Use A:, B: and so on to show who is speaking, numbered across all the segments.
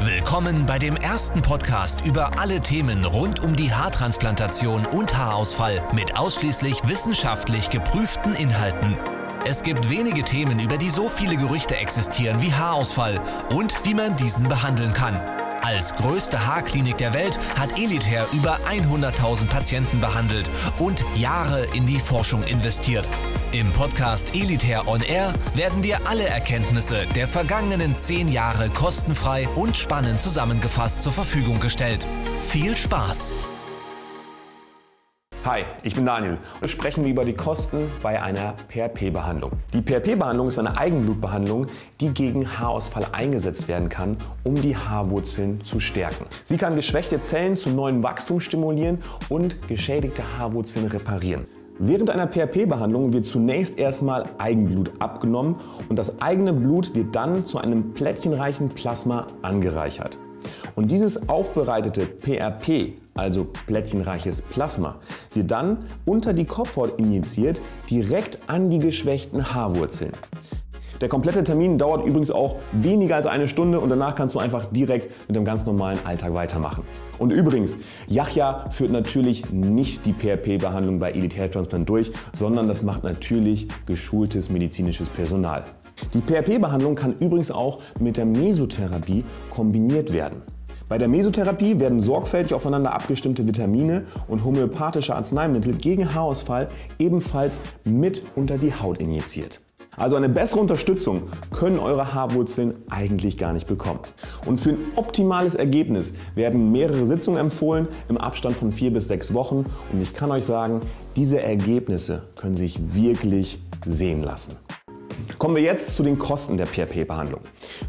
A: Willkommen bei dem ersten Podcast über alle Themen rund um die Haartransplantation und Haarausfall mit ausschließlich wissenschaftlich geprüften Inhalten. Es gibt wenige Themen, über die so viele Gerüchte existieren wie Haarausfall und wie man diesen behandeln kann. Als größte Haarklinik der Welt hat Elitair über 100.000 Patienten behandelt und Jahre in die Forschung investiert. Im Podcast Elitair On Air werden dir alle Erkenntnisse der vergangenen zehn Jahre kostenfrei und spannend zusammengefasst zur Verfügung gestellt. Viel Spaß!
B: Hi, ich bin Daniel und sprechen wir über die Kosten bei einer PRP-Behandlung. Die PRP-Behandlung ist eine Eigenblutbehandlung, die gegen Haarausfall eingesetzt werden kann, um die Haarwurzeln zu stärken. Sie kann geschwächte Zellen zu neuem Wachstum stimulieren und geschädigte Haarwurzeln reparieren. Während einer PRP-Behandlung wird zunächst erstmal Eigenblut abgenommen und das eigene Blut wird dann zu einem plättchenreichen Plasma angereichert. Und dieses aufbereitete PRP, also plättchenreiches Plasma, wird dann unter die Kopfhaut injiziert, direkt an die geschwächten Haarwurzeln. Der komplette Termin dauert übrigens auch weniger als eine Stunde und danach kannst du einfach direkt mit dem ganz normalen Alltag weitermachen. Und übrigens, Yachja führt natürlich nicht die PRP-Behandlung bei Elitärtransplant durch, sondern das macht natürlich geschultes medizinisches Personal. Die PRP-Behandlung kann übrigens auch mit der Mesotherapie kombiniert werden. Bei der Mesotherapie werden sorgfältig aufeinander abgestimmte Vitamine und homöopathische Arzneimittel gegen Haarausfall ebenfalls mit unter die Haut injiziert. Also eine bessere Unterstützung können eure Haarwurzeln eigentlich gar nicht bekommen. Und für ein optimales Ergebnis werden mehrere Sitzungen empfohlen im Abstand von vier bis sechs Wochen. Und ich kann euch sagen, diese Ergebnisse können sich wirklich sehen lassen. Kommen wir jetzt zu den Kosten der PRP-Behandlung.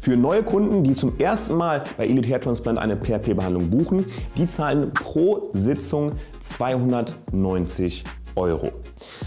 B: Für neue Kunden, die zum ersten Mal bei Elite Hair Transplant eine PRP-Behandlung buchen, die zahlen pro Sitzung 290 Euro.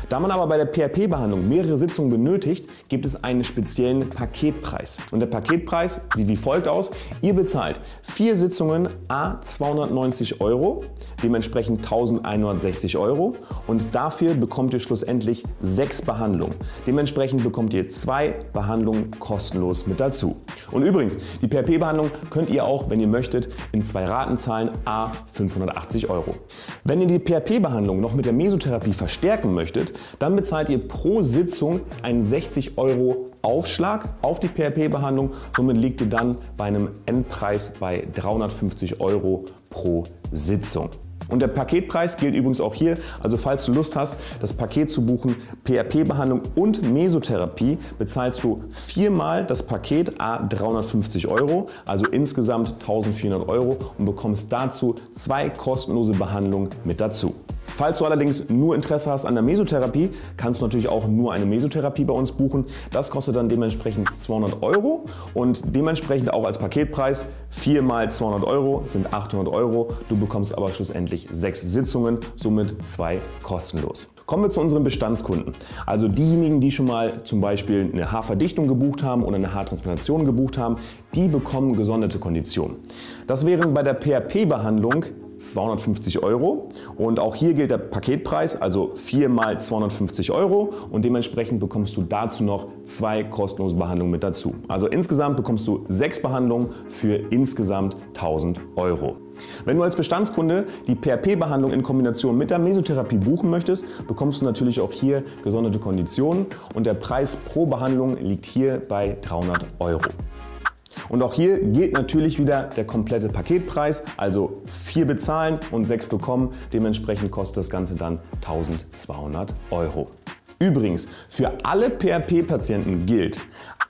B: Da man aber bei der PRP-Behandlung mehrere Sitzungen benötigt, gibt es einen speziellen Paketpreis. Und der Paketpreis sieht wie folgt aus. Ihr bezahlt vier Sitzungen a 290 Euro, dementsprechend 1160 Euro und dafür bekommt ihr schlussendlich sechs Behandlungen. Dementsprechend bekommt ihr zwei Behandlungen kostenlos mit dazu. Und übrigens, die PRP-Behandlung könnt ihr auch, wenn ihr möchtet, in zwei Raten zahlen a 580 Euro. Wenn ihr die PRP-Behandlung noch mit der Mesotherapie verstärken möchtet, dann bezahlt ihr pro Sitzung einen 60 Euro Aufschlag auf die PRP-Behandlung. Somit liegt ihr dann bei einem Endpreis bei 350 Euro pro Sitzung. Und der Paketpreis gilt übrigens auch hier. Also falls du Lust hast, das Paket zu buchen, PRP-Behandlung und Mesotherapie, bezahlst du viermal das Paket A 350 Euro, also insgesamt 1400 Euro und bekommst dazu zwei kostenlose Behandlungen mit dazu. Falls du allerdings nur Interesse hast an der Mesotherapie, kannst du natürlich auch nur eine Mesotherapie bei uns buchen. Das kostet dann dementsprechend 200 Euro und dementsprechend auch als Paketpreis 4 mal 200 Euro sind 800 Euro. Du bekommst aber schlussendlich sechs Sitzungen, somit zwei kostenlos. Kommen wir zu unseren Bestandskunden. Also diejenigen, die schon mal zum Beispiel eine Haarverdichtung gebucht haben oder eine Haartransplantation gebucht haben, die bekommen gesonderte Konditionen. Das wären bei der PRP-Behandlung 250 Euro. Und auch hier gilt der Paketpreis, also 4 mal 250 Euro. Und dementsprechend bekommst du dazu noch zwei kostenlose Behandlungen mit dazu. Also insgesamt bekommst du sechs Behandlungen für insgesamt 1000 Euro. Wenn du als Bestandskunde die PRP-Behandlung in Kombination mit der Mesotherapie buchen möchtest, bekommst du natürlich auch hier gesonderte Konditionen und der Preis pro Behandlung liegt hier bei 300 Euro. Und auch hier gilt natürlich wieder der komplette Paketpreis, also vier bezahlen und sechs bekommen. Dementsprechend kostet das Ganze dann 1200 Euro. Übrigens, für alle PRP-Patienten gilt,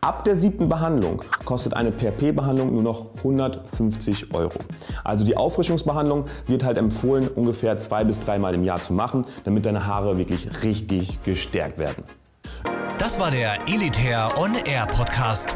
B: ab der siebten Behandlung kostet eine PRP-Behandlung nur noch 150 Euro. Also die Auffrischungsbehandlung wird halt empfohlen, ungefähr zwei bis dreimal im Jahr zu machen, damit deine Haare wirklich richtig gestärkt werden.
A: Das war der Elitair On Air Podcast.